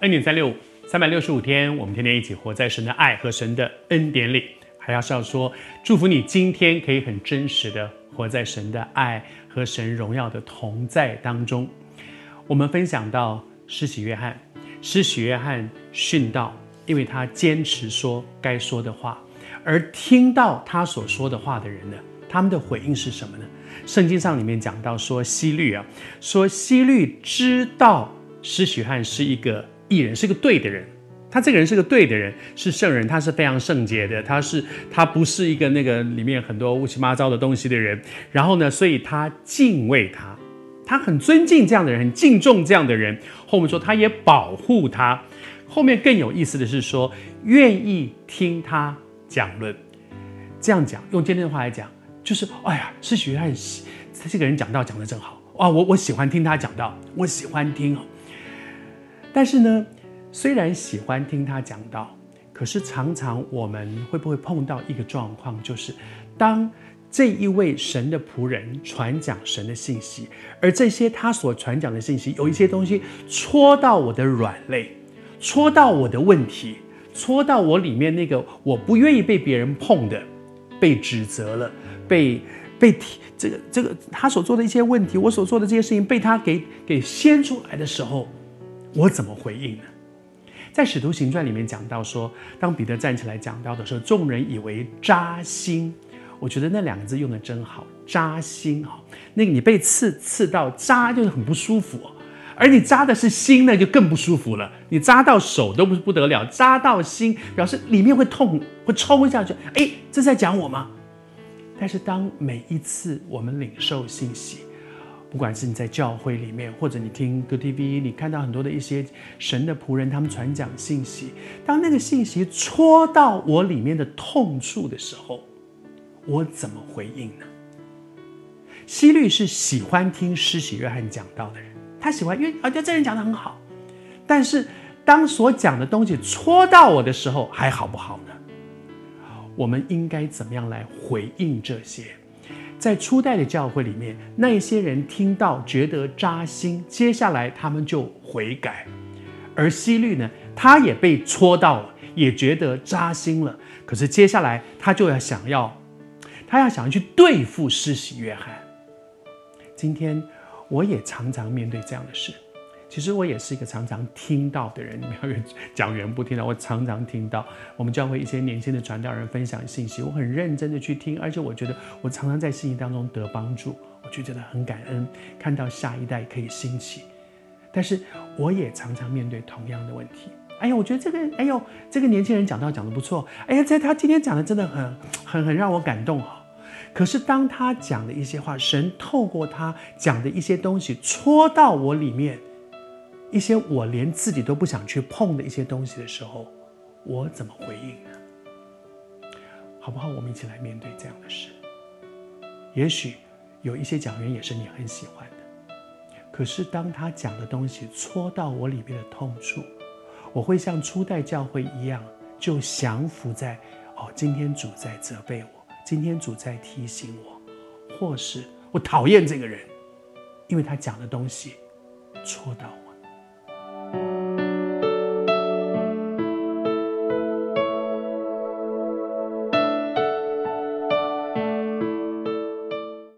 恩典三六五，三百六十五天，我们天天一起活在神的爱和神的恩典里。还要是要说，祝福你今天可以很真实的活在神的爱和神荣耀的同在当中。我们分享到施洗约翰，施洗约翰殉道，因为他坚持说该说的话，而听到他所说的话的人呢，他们的回应是什么呢？圣经上里面讲到说，希律啊，说希律知道施洗约翰是一个。艺人是个对的人，他这个人是个对的人，是圣人，他是非常圣洁的，他是他不是一个那个里面很多乌七八糟的东西的人。然后呢，所以他敬畏他，他很尊敬这样的人，很敬重这样的人。后面说他也保护他。后面更有意思的是说，愿意听他讲论。这样讲，用今天的话来讲，就是哎呀，施洗约翰他这个人讲道讲得真好啊，我我喜欢听他讲道，我喜欢听。但是呢，虽然喜欢听他讲道，可是常常我们会不会碰到一个状况，就是当这一位神的仆人传讲神的信息，而这些他所传讲的信息有一些东西戳到我的软肋，戳到我的问题，戳到我里面那个我不愿意被别人碰的，被指责了，被被提这个这个他所做的一些问题，我所做的这些事情被他给给掀出来的时候。我怎么回应呢？在《使徒行传》里面讲到说，当彼得站起来讲到的时候，众人以为扎心。我觉得那两个字用得真好，扎心哈。那个你被刺刺到扎就是很不舒服，而你扎的是心呢，就更不舒服了。你扎到手都不是不得了，扎到心表示里面会痛，会抽下去。哎，这是在讲我吗？但是当每一次我们领受信息。不管是你在教会里面，或者你听 Good TV，你看到很多的一些神的仆人，他们传讲信息。当那个信息戳到我里面的痛处的时候，我怎么回应呢？希律是喜欢听施洗约翰讲道的人，他喜欢，因为啊，觉得这人讲的很好。但是当所讲的东西戳到我的时候，还好不好呢？我们应该怎么样来回应这些？在初代的教会里面，那一些人听到觉得扎心，接下来他们就悔改。而希律呢，他也被戳到了，也觉得扎心了。可是接下来他就要想要，他要想要去对付施洗约翰。今天我也常常面对这样的事。其实我也是一个常常听到的人，你们要讲员不听到，我常常听到我们教会一些年轻的传道人分享信息，我很认真的去听，而且我觉得我常常在信息当中得帮助，我就觉得很感恩，看到下一代可以兴起。但是我也常常面对同样的问题，哎呀，我觉得这个，哎呦，这个年轻人讲道讲得不错，哎呀，在他今天讲的真的很很很让我感动哈。可是当他讲的一些话，神透过他讲的一些东西戳到我里面。一些我连自己都不想去碰的一些东西的时候，我怎么回应呢？好不好？我们一起来面对这样的事。也许有一些讲员也是你很喜欢的，可是当他讲的东西戳到我里面的痛处，我会像初代教会一样，就降服在哦，今天主在责备我，今天主在提醒我，或是我讨厌这个人，因为他讲的东西戳到我。